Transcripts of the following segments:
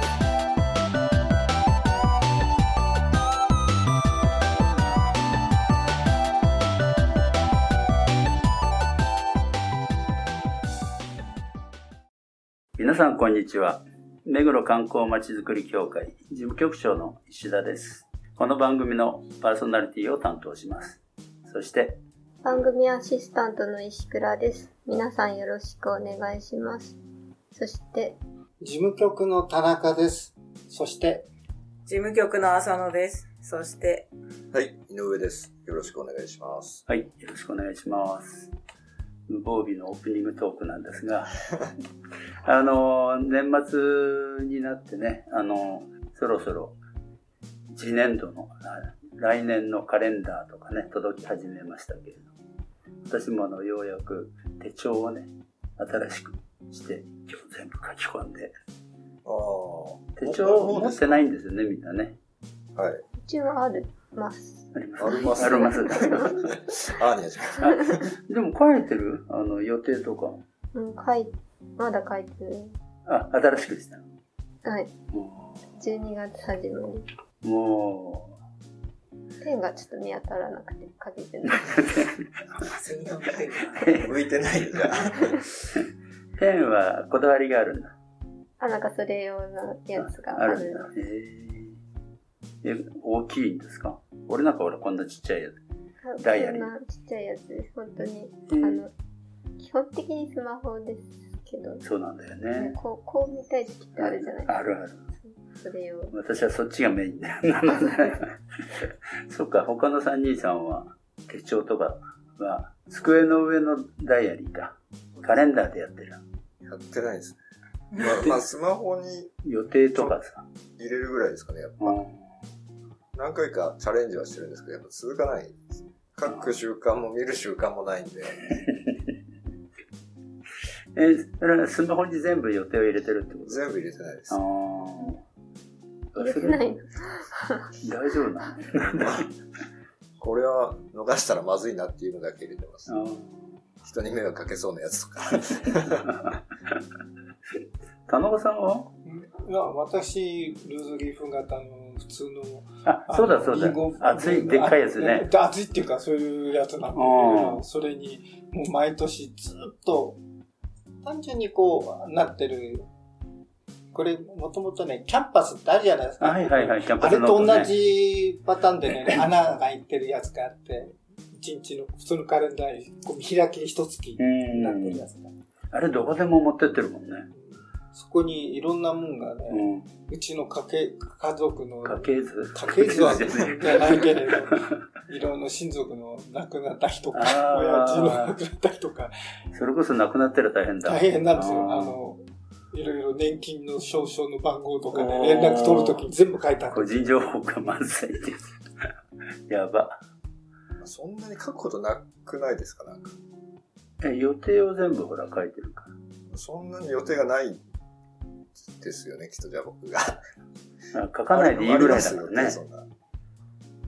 す。皆さんこんにちは。目黒観光まちづくり協会事務局長の石田です。この番組のパーソナリティを担当します。そして、番組アシスタントの石倉です皆さんよろしくお願いしますそして事務局の田中です。そして、事務局の浅野です。そして、はい、井上です。よろしくお願いします。はい、よろしくお願いします。無防備のオープニングトークなんですが、あの、年末になってね、あの、そろそろ次年度の、あ来年のカレンダーとかね、届き始めましたけれども、私もあの、ようやく手帳をね、新しくして、今日全部書き込んで、ああ。手帳を持ってないんですよね、みんなね。はい。うちはあるますあります。ありますあります。あーにゃじゃ でも書いてる？あの、予定とか。うん書いまだ書いてるあ、新しくしたの。はいも12月初めにう、もペンがちょっと見当たらなくて書けてない専用ペン向いてないペンはこだわりがあるんだ。あなんかそれ用のやつがあるあるんだ。へえ。え、大きいんですか？俺なんか俺こんなちっちゃいやつ。ダイヤリーこんなちっちゃいやつです本当にうんあの基本的にスマホですけど、そうなんだよね。こうこう見たい時ってあるじゃないですかあるある。それ用私はそっちがメインだよ。そっか、他の3人さんは手帳とかは机の上のダイアリーか。カレンダーでやってる。やってないですね。まあ、まあ、スマホに予定とかさ。入れるぐらいですかね、やっぱ。うん何回かチャレンジはしてるんですけど、やっぱ続かないです。書く習慣も見る習慣もないんで。え、それはスマホに全部予定を入れてるってこと？全部入れてないですあ。あ。入れてないの 大丈夫なの？これは逃したらまずいなっていうのだけ入れてます。あ人に迷惑かけそうなやつとか。ー田中さんは？いや私、ルーズリーフ型の普通の。あ、そうだそうだ。熱い、でっかいやつね。あ熱いっていうか、そういうやつなんだけうんど、それに、もう毎年ずっと、単純にこう、なってる。これ、もともとね、キャンパスってあるじゃないですか。はいはいはい、キャンパあれとスノートね同じパターンでね、穴が開いてるやつがあって、一日の普通のカレンダーにこう見開き一月うになってるんやつが。あれどこでも持ってってるもんね。そこにいろんなもんがね、うん。うちの家系、家族の、家系図家系図はじじゃないけれど、いろんな親族の亡くなった人とか、親父の亡くなった人とか、それこそ亡くなったら大変だ。大変なんですよ。あの、いろいろ年金の証書の番号とかで連絡取るときに全部書いてある。個人情報が満載です。やば。そんなに書くことなくないですかなんか。え、予定を全部ほら書いてるから。そんなに予定がないですよね、きっとじゃあ僕が。あ書かないでいいぐらいだからねそんな。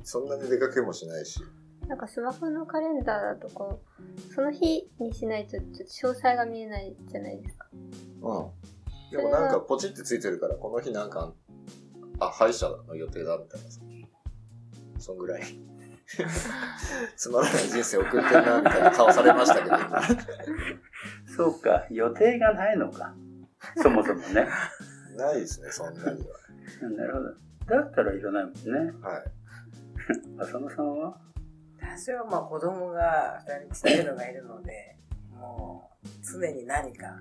そんなに出かけもしないし。なんかスマホのカレンダーだとこうその日にしないとちょっと詳細が見えないじゃないですかうん。でもなんかポチってついてるから、この日なんか、あ、歯医者の予定だみたいなさ。そんぐらい。つまらない人生送ってんな、みたいな顔されましたけど、今。そうか、予定がないのか。そもそもね。ないですね、そんなには。なるほど。だったらいらないもんね。はい。浅野さんは？私はまあ子供が2人ちっちゃいのがいるので、もう常に何か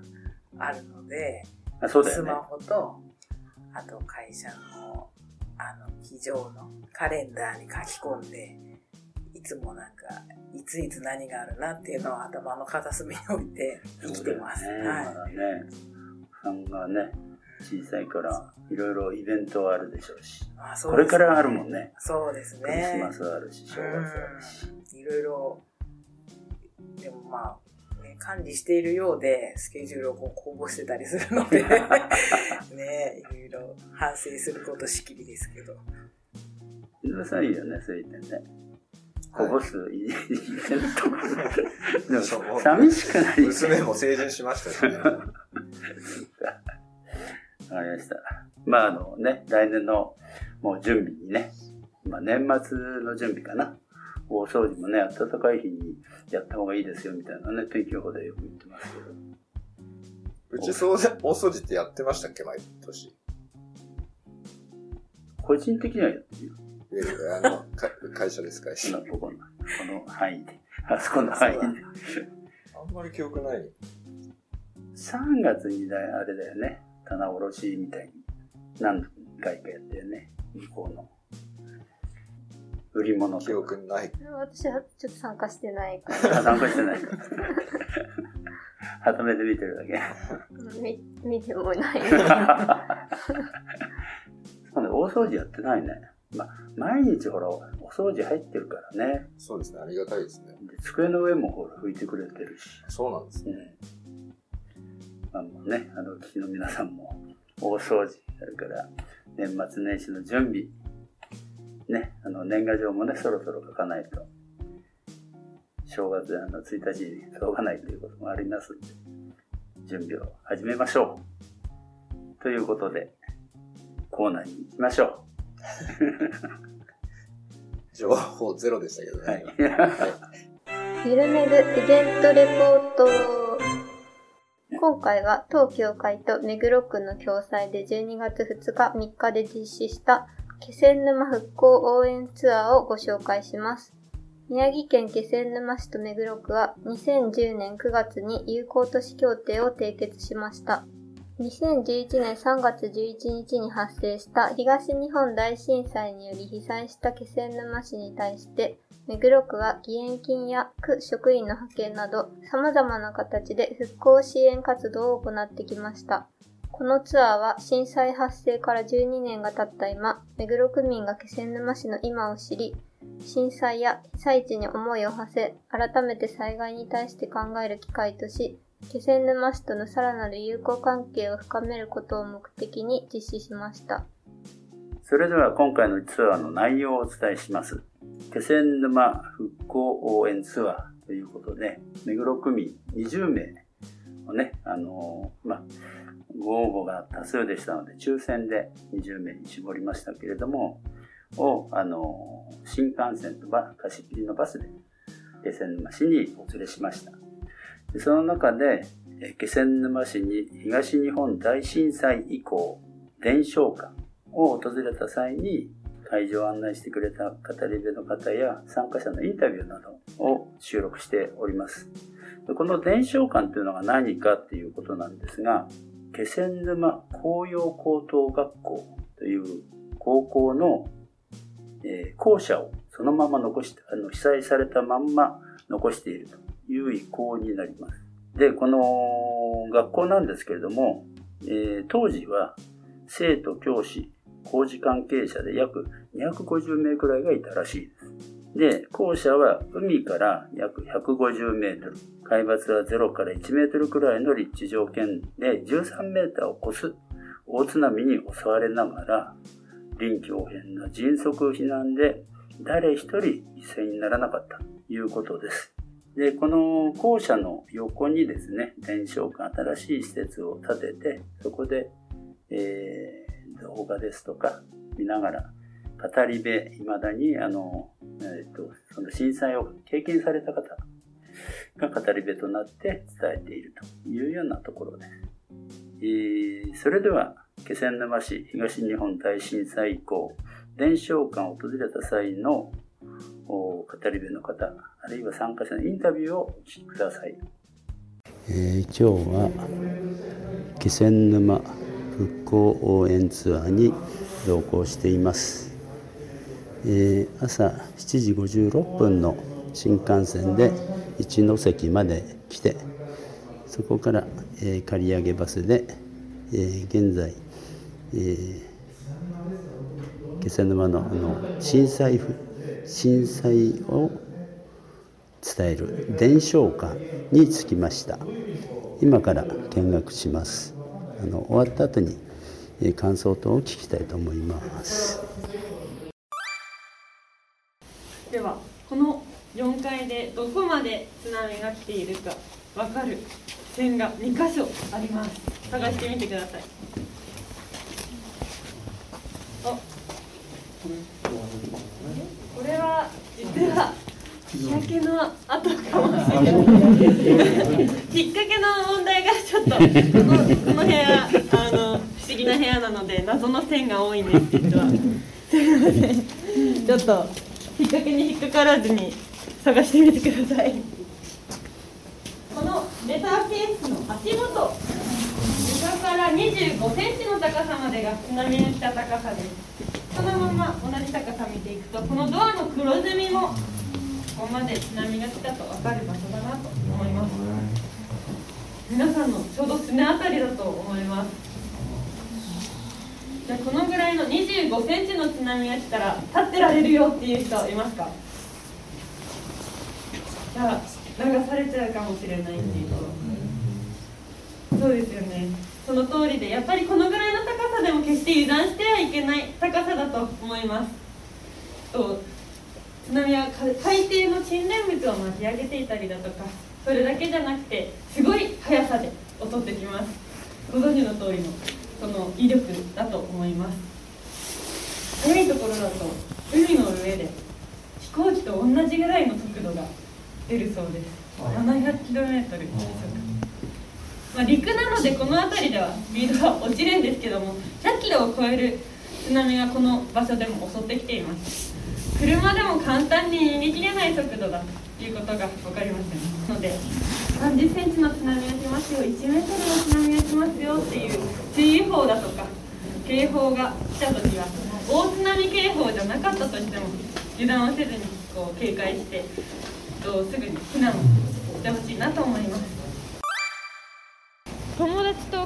あるので、あそうだよねスマ。ホと、あと会社の、あの、机上のカレンダーに書き込んで、いつもなんか、いついつ何があるなっていうのを頭の片隅に置いて生きてます。ね。まはだね。さんがね、小さいから、いろいろイベントはあるでしょうし。い。まあこれからあるもん。ね。そうですクリスね。マスあるし、正月あるし。うんいろいろ、でもまあ、ね、管理しているようで、スケジュールをこう公募してたりするので、ね、いろいろ反省することしきりですけど。井上さんいいよね、そういう点ね。こぼすイベント。でも、寂しくない娘も成人しましたしね。わかりました。まあ、あのね、来年のもう準備にね、まあ、年末の準備かな。大掃除もね、暖かい日にやった方がいいですよみたいなね、天気予報でよく言ってますけど。うちそう大掃除ってやってましたっけ毎年。個人的にはやってるよ。いやいやあの、か会社です、会社。この、ここの、この範囲で。あそこの範囲で。あんまり記憶ない。3月にだあれだよね。棚卸しみたいに何回かやったよね。向こうの。売り物記とか。憶ない。私はちょっと参加してないから。あ参加してない。はためて見てるだけ。見見てもない。そうね、大掃除やってないね。まあ、毎日ほら、お掃除入ってるからね。そうですね、ありがたいですね。で机の上もほら、拭いてくれてるし。そうなんですね。うん。まあもうね、あの、聞きの皆さんも、大掃除、それから、年末年始の準備、ね、あの、年賀状もね、そろそろ書かないと、正月あの1日に届かないということもありますんで、準備を始めましょう。ということで、コーナーに行きましょ 情報ゼロでしたけどう。はねい。。ゆるめるイベントレポート。今回は当協会と目黒区の共催で12月2日3日で実施した気仙沼復興応援ツアーをご紹介します。宮城県気仙沼市と目黒区は2010年9月に友好都市協定を締結しました。2011年3月11日に発生した東日本大震災により被災した気仙沼市に対して目黒区は義援金や区職員の派遣など様々な形で復興支援活動を行ってきました。このツアーは震災発生から12年が経った今、目黒区民が気仙沼市の今を知り、震災や被災地に思いを馳せ、改めて災害に対して考える機会とし、気仙沼市とのさらなる友好関係を深めることを目的に実施しました。それでは今回のツアーの内容をお伝えします。気仙沼復興応援ツアーということで、目黒区民20名をね、あのーまあ、ご応募が多数でしたので、抽選で20名に絞りましたけれども、を、あのー新幹線とバ貸し切りのバスで気仙沼市にお連れしました。でその中で、え気仙沼市に東日本大震災以降、伝承館を訪れた際に会場を案内してくれた語り部の方や参加者のインタビューなどを収録しております。でこの伝承館というのが何かっていうことなんですが、気仙沼紅葉高等学校という高校の、え校舎をそのまま残して、あの被災されたまんま残しているという遺構になります。で、この学校なんですけれども、えー当時は生徒、教師、工事関係者で約250名くらいがいたらしいです。で、校舎は海から約150メートル、海抜は0から1メートルくらいの立地条件で13メーターを超す大津波に襲われながら、臨機応変な迅速避難で誰一人犠牲にならなかったということです。で、この校舎の横にですね、伝承館、新しい施設を建てて、そこで、えー動画ですとか見ながら、語り部、未だに、あの、えっ、と、その震災を経験された方が語り部となって伝えているというようなところです。えーそれでは、気仙沼市東日本大震災以降、伝承館を訪れた際の語り部の方、あるいは参加者のインタビューをお聞きください。え今日は気仙沼復興応援ツアーに同行しています、えー朝7時56分の新幹線で一ノ関まで来てそこから、えー借り上げバスで、えー現在、えー気仙沼のあの震災ふ震災を伝える伝承館に着きました。今から見学します。あの終わった後にえ感想等を聞きたいと思います。ではこの4階でどこまで津波が来ているかわかる線が2箇所あります。探してみてください。あこれは実は日焼けの跡かもしれない。きっかけの問題がちょっとこのこの部屋あの不思議な部屋なので謎の線が多いんです。実は。すいません。ちょっと引っ掛けに引っかからずに探してみてください。このレターケースの足元床から25センチの高さまでが津波の来た高さです。そのまま同じ高さ見ていくとこのドアの黒ずみもここまで津波が来たと分かる場所だなと思います。皆さんのちょうどすねあたりだと思います。じゃあこのぐらいの25センチの津波が来たら立ってられるよっていう人いますか？じゃあ流されちゃうかもしれないっていう人。そうですよねその通りでやっぱりこのぐらいの高さでも決して油断してはいけない高さだと思います。と津波はか海底の沈殿物を巻き上げていたりだとかそれだけじゃなくてすごい速さで襲ってきます。ご存知の通りのその威力だと思います。速いところだと海の上で飛行機と同じぐらいの速度が出るそうです。700km 時速まあ、陸なのでこの辺りではスピードは落ちるんですけども100キロを超える津波がこの場所でも襲ってきています。車でも簡単に逃げ切れない速度だということが分かりますので30センチの津波が来ますよ1メートルの津波が来ますよっていう注意報だとか警報が来た時は大津波警報じゃなかったとしても油断をせずにこう警戒してとすぐに避難をしてほしいなと思います。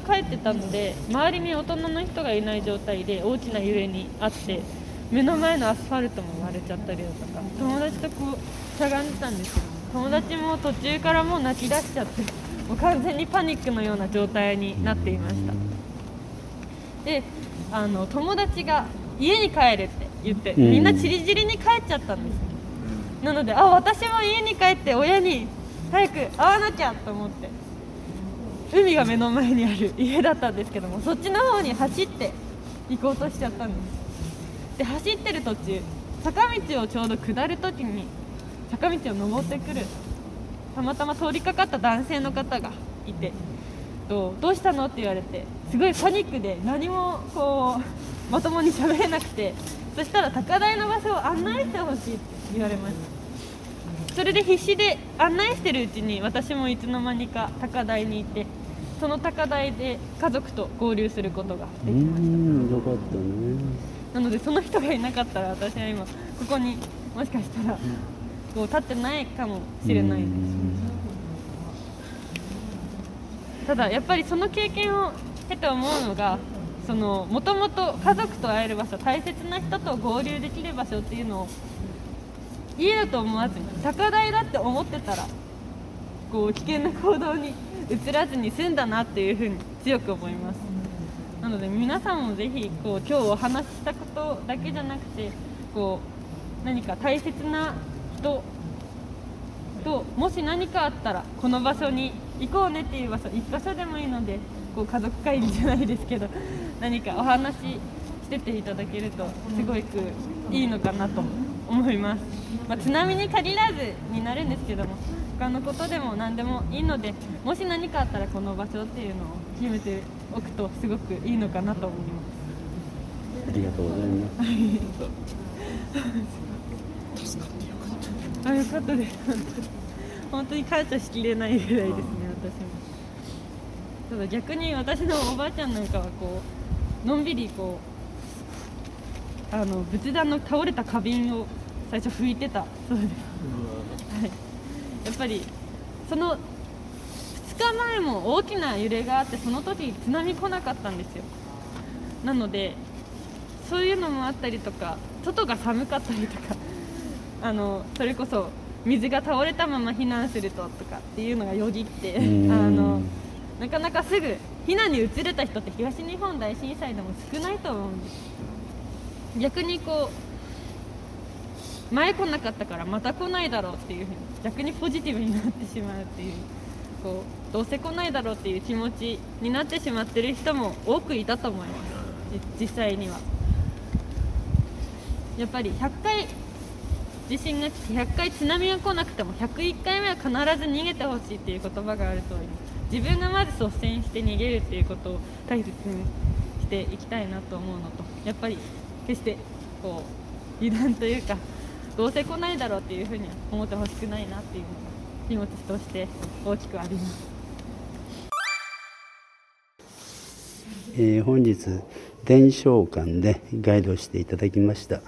帰ってたので周りに大人の人がいない状態で大きな揺れにあって目の前のアスファルトも割れちゃったりだとか友達とこうしゃがんでたんですけど友達も途中からもう泣き出しちゃってもう完全にパニックのような状態になっていました。であの友達が家に帰れって言ってうん。みんなチリチリに帰っちゃったんです。なのであ私も家に帰って親に早く会わなきゃと思って海が目の前にある家だったんですけどもそっちの方に走って行こうとしちゃったんです。で走ってる途中坂道をちょうど下る時に坂道を登ってくるたまたま通りかかった男性の方がいてどうしたの？って言われてすごいパニックで何もこうまともに喋れなくてそしたら高台の場所を案内してほしいって言われましたそれで必死で案内してるうちに私もいつの間にか高台にいてその高台で家族と合流することができました。よかったねなのでその人がいなかったら私は今ここにもしかしたらこう立ってないかもしれないですただやっぱりその経験を経て思うのがそのもともと家族と会える場所大切な人と合流できる場所っていうのを家だと思わずに高台だって思ってたらこう危険な行動に移らずに済んだなっていうふうに強く思います。なので皆さんもぜひこう今日お話ししたことだけじゃなくてこう何か大切な人ともし何かあったらこの場所に行こうねっていう場所一箇所でもいいのでこう家族会議じゃないですけど何かお話ししてていただけるとすごくいいのかなと思います、まあ、津波に限らずになるんですけども他のことでも何でもいいのでもし何かあった。らこの場所っていうのを決めておくとすごくいいのかなと思いますありがとうございますあよかった。です本当に感謝しきれないぐらいですね私もた。だ逆に私のおばあちゃんなんかはこうのんびりこうあの仏壇の倒れた。花瓶を最初拭いてた。そうです、はい、やっぱりその2日前も大きな揺れがあってその時津波来なかったんですよ。なのでそういうのもあったりとか外が寒かったりとかあのそれこそ水が倒れたまま避難するととかっていうのがよぎってあうん。のなかなかすぐ避難に移れた人って東日本大震災でも少ないと思うんです。逆にこう前来なかったからまた来ないだろうっていうふうに逆にポジティブになってしまうっていうこうどうせ来ないだろうっていう気持ちになってしまってる人も多くいたと思います。実際には。やっぱり100回地震が来て100回津波が来なくても101回目は必ず逃げてほしいっていう言葉がある通り自分がまず率先して逃げるっていうことを大切にしていきたいなと思うのとやっぱり決してこう油断というかどうせ来ないだろうっていうふうには思ってほしくないなっていうのが気持ちとして大きくあります。えー本日伝承館でガイドしていただきました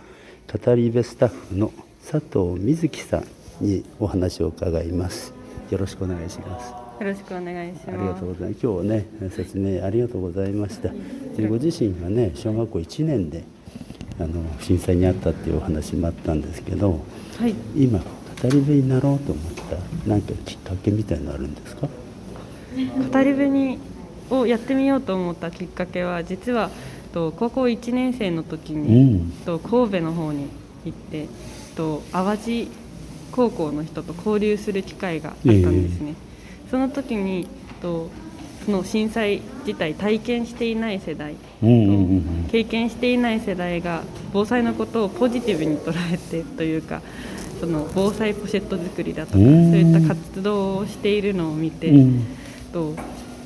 語り部スタッフの佐藤瑞希さんにお話を伺いますよろしくお願いしますよろしくお願いします。ありがとうございます今日ね説明ありがとうございましたでご自身がね小学校1年であの震災にあったっていうお話もあったんですけどはい。今語り部になろうと思った何かきっかけみたいのあるんですか？語り部にをやってみようと思ったきっかけは実はと高校1年生の時うに、ん。と神戸の方に行ってと淡路高校の人と交流する機会があったんですね、その時にとその震災自体体験していない世代経験していない世代が防災のことをポジティブに捉えてというかその防災ポシェット作りだとかそううんいった活動をしているのを見て、うん。と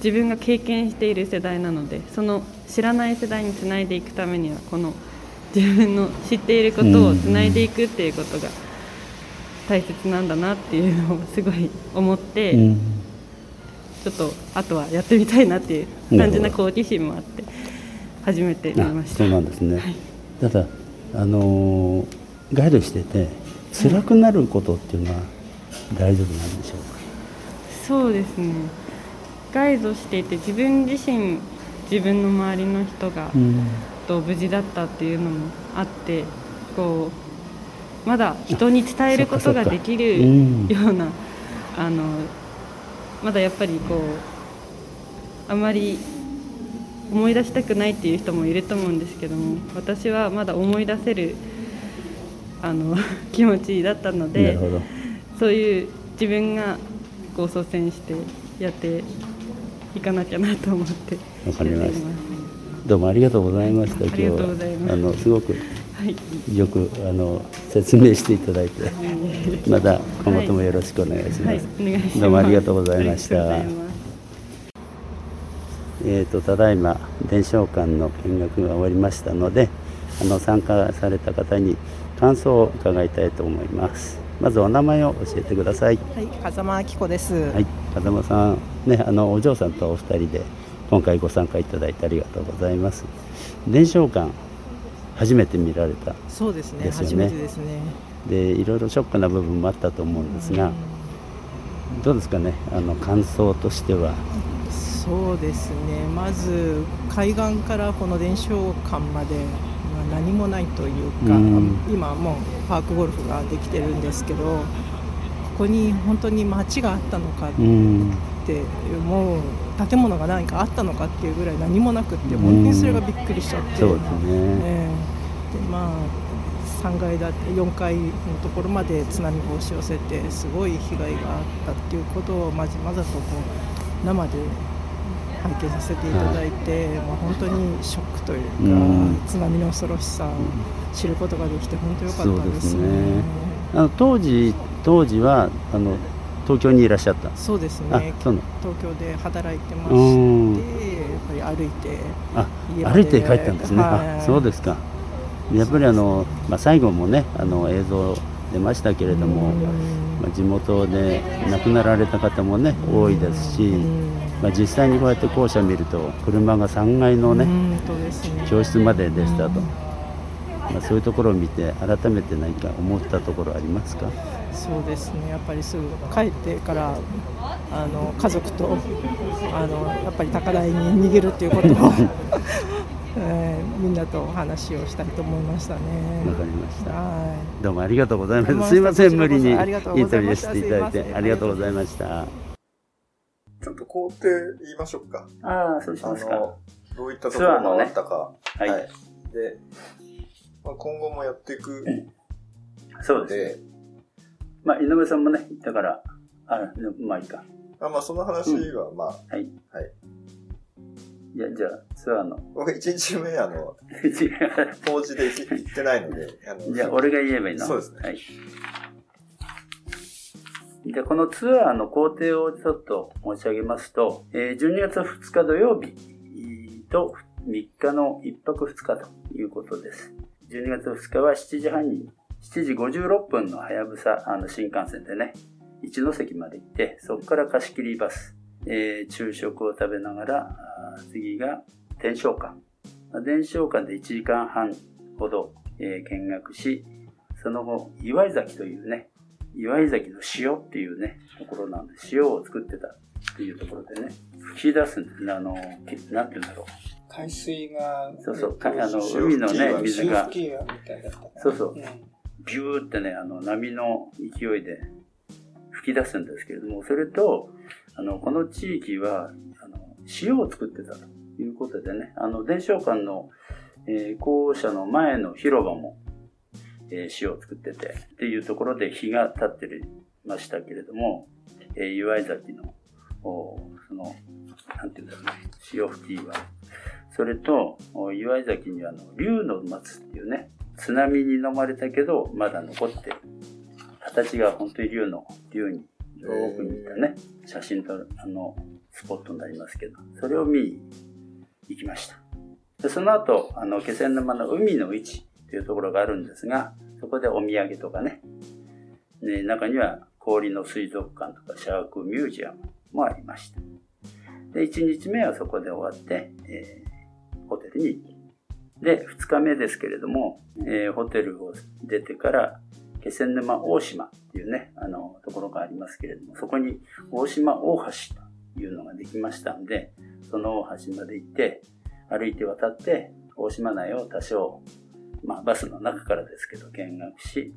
自分が経験している世代なのでその知らない世代につないでいくためにはこの自分の知っていることをつないでいくっていうことが大切なんだなっていうのをすごい思って、うんちょっとあとはやってみたいなっていう単純な好奇心もあって始めてみあました。そうなんですね、ただあのーガイドしてて辛くなることっていうのは大丈夫なんでしょうか、そうですね。ガイドしていて自分自身自分の周りの人が、うん。と無事だったっていうのもあってこうまだ人に伝えることができるようなあのまだやっぱりこうあまり思い出したくないっていう人もいると思うんですけども私はまだ思い出せるあの 気持ちだったのでそういう自分がこう率先してやっていかなきゃなと思ってわかりました。どうもありがとうございました今日ありがとうございます。はあのすごくはいよくあの説明していただいてまた今後ともよろしくお願いします、はい、お願いします。どうもありがとうございました。えー、とただいま伝承館の見学が終わりましたのであの参加された方に感想を伺いたいと思います。まずお名前を教えてください。はい、風間明子です。はい。風間さん。ねあのお嬢さんとお二人で今回ご参加いただいてありがとうございます。伝承館初めて見られたそうですね。初めてですね。でいろいろショックな部分もあったと思うんですがどうですかねあの感想としてはそうですね。まず海岸からこの伝承館までまあ何もないというか、うん今はもうパークゴルフができてるんですけど、ここに本当に街があったのかっうんて、もう建物が何かあったのかっていうぐらい何もなくって、うん。本当にそれがびっくりしちゃって。そうですね。ええ。でまあ3階だって4階のところまで津波が押し寄せてすごい被害があったっていうことをまじまざとこう生で拝見させていただいて、まあ、本当にショックというか、うん。津波の恐ろしさを知ることができて本当良かったです。すね。あの当時当時はあの東京にいらっしゃった。そうですあねそうなの。東京で働いてまうしてん。やっぱり歩いてあ歩いて帰ったんですね、はい。あそうですか。やっぱりあの、まあ、最後もねあの映像出ましたけれども、まあ、地元で亡くなられた方もね多いですし、まあ、実際にこうやって校舎見ると車が3階のね、ね。教室まででしたと、まあ、そういうところを見て改めて何か思ったところありますか？そうですねやっぱりすぐ帰ってからあの家族とあのやっぱり高台に逃げるっていうことを えーみんなとお話をしたいと思いましたね。わかりました。はどうもありがとうございます。すいません、無理にインありがとうタビューしていただいてありがとうございました。ちょっと工程言いましょうか。ああ、そうしあますか。の、どういったところ回ったか。はい、で、まあ、今後もやっていくそうですね。で、まあ、井上さんもね、言ったから、あまあいいか。あまあその話はまあ、はい。はい。いや、じゃあ、ツアーの。僕1日目あの、法事で行ってないので、あのじゃあ、俺が言えばいいのそうですね。はい。じゃあ、このツアーの工程をちょっと申し上げますと、えー12月2日土曜日と3日の1泊2日ということです。12月2日は7時半に、7時56分のはやぶさ、あの新幹線でね、一ノ関まで行って、そこから貸し切りバス、えー昼食を食べながら、次が伝承館。まあ伝承館で1時間半ほど、えー見学し、その後、岩井崎というね、岩井崎の塩っていうね、ところなんで、塩を作ってたっていうところでね、吹き出すんですね、あの、けなんて言うんだろう。海水が、そうそうあの潮海のね水が。そうそう。うんビューってね、あの、波の勢いで吹き出すんですけれども、それと、あの、この地域は、あの、塩を作ってたということでね、あの、伝承館の、えー校舎の前の広場も、えー塩を作ってて、っていうところで日が経ってましたけれども、えー岩井崎の、おその、なんていうんだろうね、潮吹き岩。それと、岩井崎にはあの、竜の松っていうね、津波に飲まれたけど、まだ残ってる。形が本当に竜の、竜に、遠くにいたね、写真と、あの、スポットになりますけど、それを見に行きました。でその後、あの、気仙沼の海の位置というところがあるんですが、そこでお土産とかね、ね中には氷の水族館とかシャークミュージアムもありました。で、1日目はそこで終わって、えーホテルに行きで、2日目ですけれども、えーホテルを出てから、気仙沼大島っていうね、あの、ところがありますけれども、そこに大島大橋というのができましたんで、その大橋まで行って、歩いて渡って、大島内を多少、まあ、バスの中からですけど、見学し、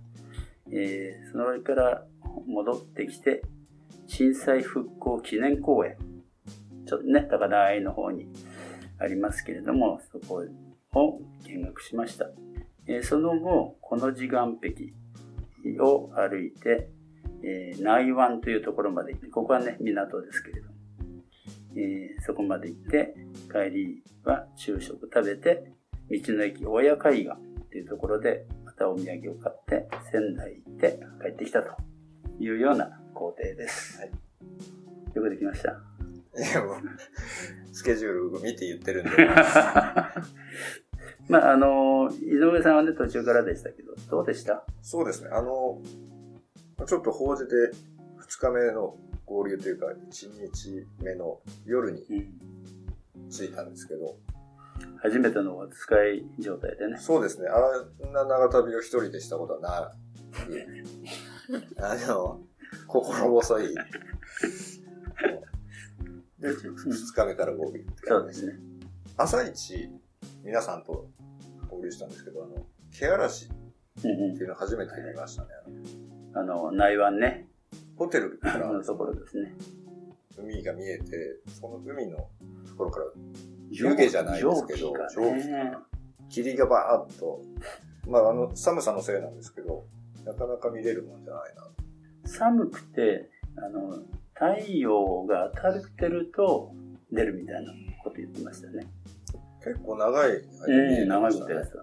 えーその上から戻ってきて、震災復興記念公園、ちょっとね、高台の方にありますけれども、そこを見学しました。えーその後、この時岸壁を歩いて、えー内湾というところまで行って、ここはね、港ですけれども、えーそこまで行って、帰りは昼食食べて、道の駅親海岸というところで、またお土産を買って、仙台行って帰ってきたというような工程です。はいよくできました？いやもう、スケジュール見て言ってるんで。まあ、あの、井上さんはね、途中からでしたけど、どうでした？そうですね。あの、ちょっと法事で2日目の合流というか、1日目の夜にうん。着いたんですけど、初めてのお使い状態でね。そうですね。あんな長旅を一人でしたことはない。あの、心細い。で、2日目から合流って感じそうですね。朝一、皆さんと合流したんですけど、あの、毛嵐っうんていうの初めて見ましたね。うん。あの、内湾ね、ホテルからのところですね。海が見えて、その海のところから湯気じゃないですけど、蒸気がね霧がバーッと、まああの、寒さのせいなんですけど、なかなか見れるもんじゃないな。寒くて、あの、太陽が当たってると出るみたいなこと言ってましたね。結構長い間ええ見えて長いことやってた。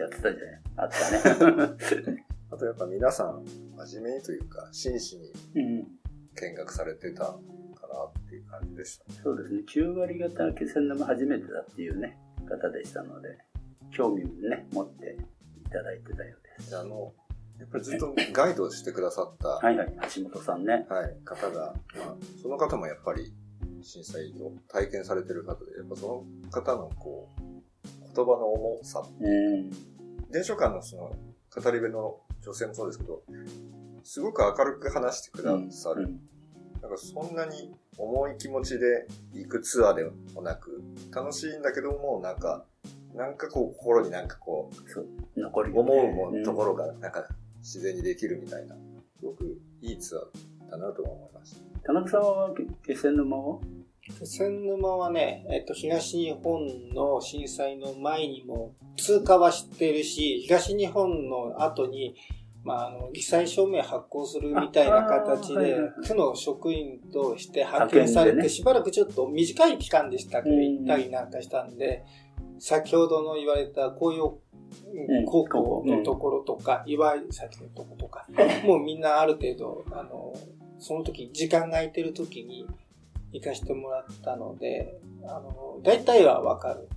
やってたじゃない。あったね。あとやっぱ皆さん、真面目にというか、真摯にうん。見学されてたかなっていう感じでしたね。そうですね。9割方気仙沼初めてだっていうね、方でしたので、興味をね、持っていただいてたようです。であの、やっぱりずっとガイドしてくださった、はいはい。橋本さんね。はい、方が、まあ、その方もやっぱり震災を体験されてる方で、やっぱその方のこう、言葉の重さ、うん。伝書館のその語り部の女性もそうですけど、すごく明るく話してくださる。うん。なんかそんなに重い気持ちで行くツアーでもなく、楽しいんだけども、なんか、なんかこう、心になんかこそう、残るう、よね。思うところが、なんか、自然にできるみたいな、すごくいいツアーだなとは思いました。田中さんは気仙沼を気仙沼はね、えっと、東日本の震災の前にも通過はしてるし、東日本の後に、まあ、あの、罹災証明発行するみたいな形で区の職員として派遣されて、しばらくちょっと短い期間でしたけど、うん行ったりなんかしたんで、先ほどの言われた紅葉ん高校のところとか、岩井崎のところとか、もうみんなある程度、あの、その時、時間が空いてる時に行かしてもらったので、あの、大体はわかる。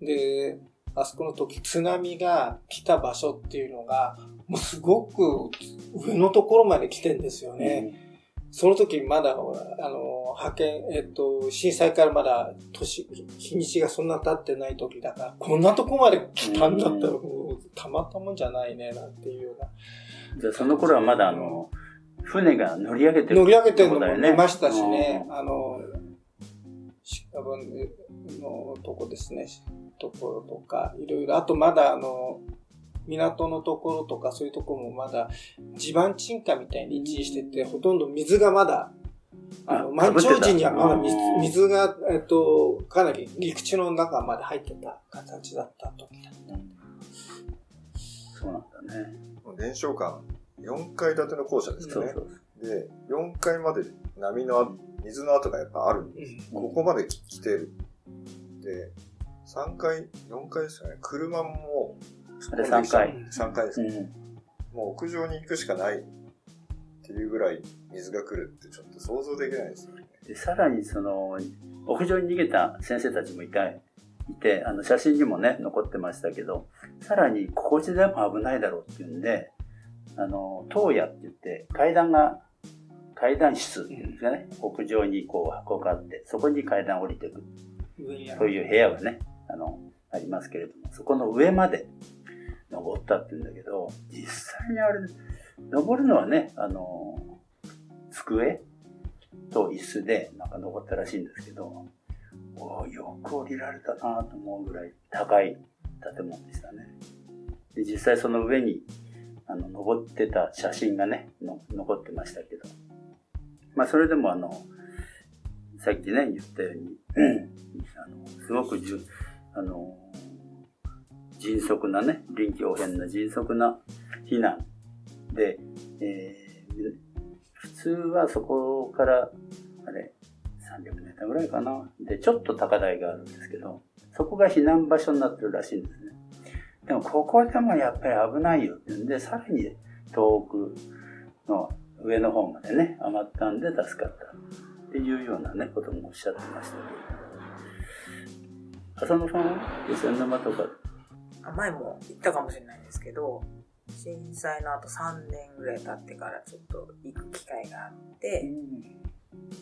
で、あそこの時、津波が来た場所っていうのが、もうすごく上のところまで来てんですよね。その時まだ、あの、派遣、えっと、震災からまだ年、日にちがそんな経ってない時だから、こんなとこまで来たんだったら、たまったもんじゃないね、なんていうような。じゃあその頃はまだあの、船が乗り上げてる乗り上げてるのも見ましたしね、あの、鹿分のとこですね、ところとか、いろいろ、あとまだあの、港のところとかそういうところもまだ地盤沈下みたいに位置してて、ほとんど水がまだ、あの、あ満潮時にはまだ水うん。水が、えっと、かなり陸地の中まで入ってた形だった時だった。そうなんだね。伝承館、4階建ての校舎ですよね。そうそう。で、4階まで波のあ、水の跡がやっぱあるんです。ここまで来てる。で、3階、4階ですよね。車も、あれ3階。3階ですね。うん。もう屋上に行くしかないっていうぐらい水が来るってちょっと想像できないですよね。で、さらにその、屋上に逃げた先生たちもいた、いて、あの、写真にもね、残ってましたけど、さらに、ここでも危ないだろうっていうんで、あの、当屋って言って、階段が、階段室っていうんですかね、屋上にこう箱があって、そこに階段降りていく。そういう部屋がね、あの、ありますけれども、そこの上まで登ったって言うんだけど、実際にあれ、登るのはね、あの、机と椅子でなんか登ったらしいんですけど、おーよく降りられたなと思うぐらい高い建物でしたね。で、実際その上に、あの、登ってた写真がね、の残ってましたけど、まあそれでもあの、さっきね、言ったように、あのすごくじゅあの迅速なね、臨機応変な迅速な避難で、えー普通はそこから、あれ、300メーターぐらいかな。で、ちょっと高台があるんですけど、そこが避難場所になってるらしいんですね。でも、ここでもやっぱり危ないよってんで、さらに遠くの上の方までね、上がったんで助かったっていうようなね、こともおっしゃってましたけど。浅野さんは気仙沼とか、あ前も言ったかもしれないんですけど、震災の後3年ぐらい経ってからちょっと行く機会があって、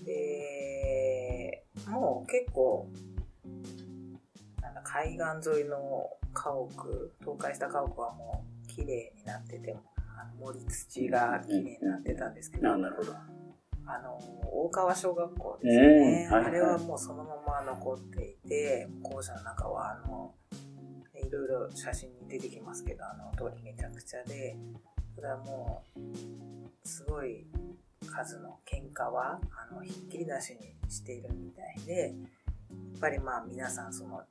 で、もう結構、海岸沿いの家屋、倒壊した家屋はもう綺麗になってて、あの森土が綺麗になってたんですけど、あなるほど。あの、大川小学校ですよね。うんはいはいあれはもうそのまま残っていて、校舎の中は、あの、いろいろ写真に出てきますけど、あの、通りめちゃくちゃで、それはもう、すごい数の喧嘩は、あの、ひっきりなしにしているみたいで、やっぱりまあ皆さんその、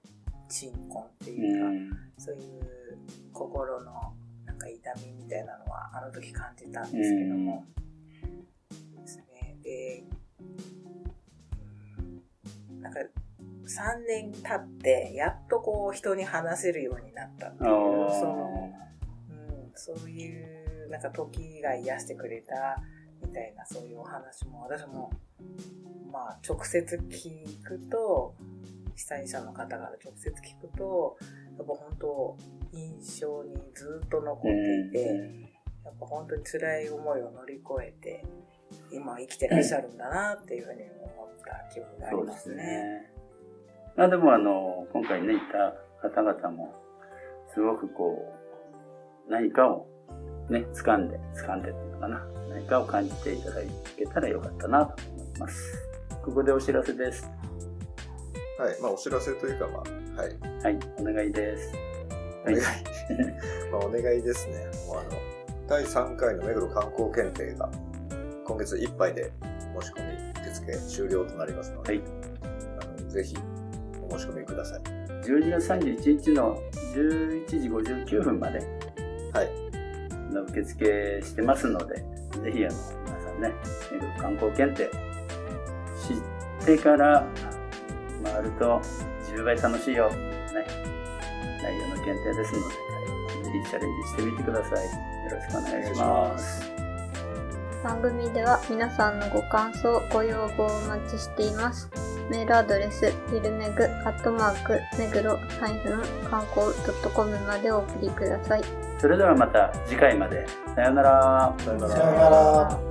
鎮魂ってういうか、ん。そういう心のなんか痛みみたいなのはあの時感じたんですけども、ですね。で、うんなんか3年経ってやっとこう人に話せるようになったっていう、その、うん、そういうなんか時が癒してくれたみたいなそういうお話も私もまあ直接聞くと被災者の方から直接聞くとやっぱ本当印象にずっと残っていて、やっぱ本当に辛い思いを乗り越えて今生きてらっしゃるんだなっていうふうに思った記憶がありまそうですすね。ね。まあでもあの、今回ね、いた方々も、すごくこう、何かをね、掴んで、掴んでっていうのかな。何かを感じていただけたらよかったなと思います。ここでお知らせです。はい。まあ、お知らせというか、まあ、はい。はい、お願いです。お願い。まあ、お願いですね。もうあの、第3回の目黒観光検定が今月いっぱいで申し込み受付終了となりますので、はいあのぜひお申し込みください。12月31日の11時59分まではい。の受付してますので、ぜひあの皆さんね、目黒観光検定知ってから回ると10倍楽しいよ。ね。内容の検定ですので、ぜひチャレンジしてみてください。よろしくお願いします。番組では皆さんのご感想、ご要望をお待ちしています。メールアドレス、フィルメグ、アットマーク、目黒、ハイフン、観光 .com までお送りください。それではまた次回まで。さようなら。さようさよなら。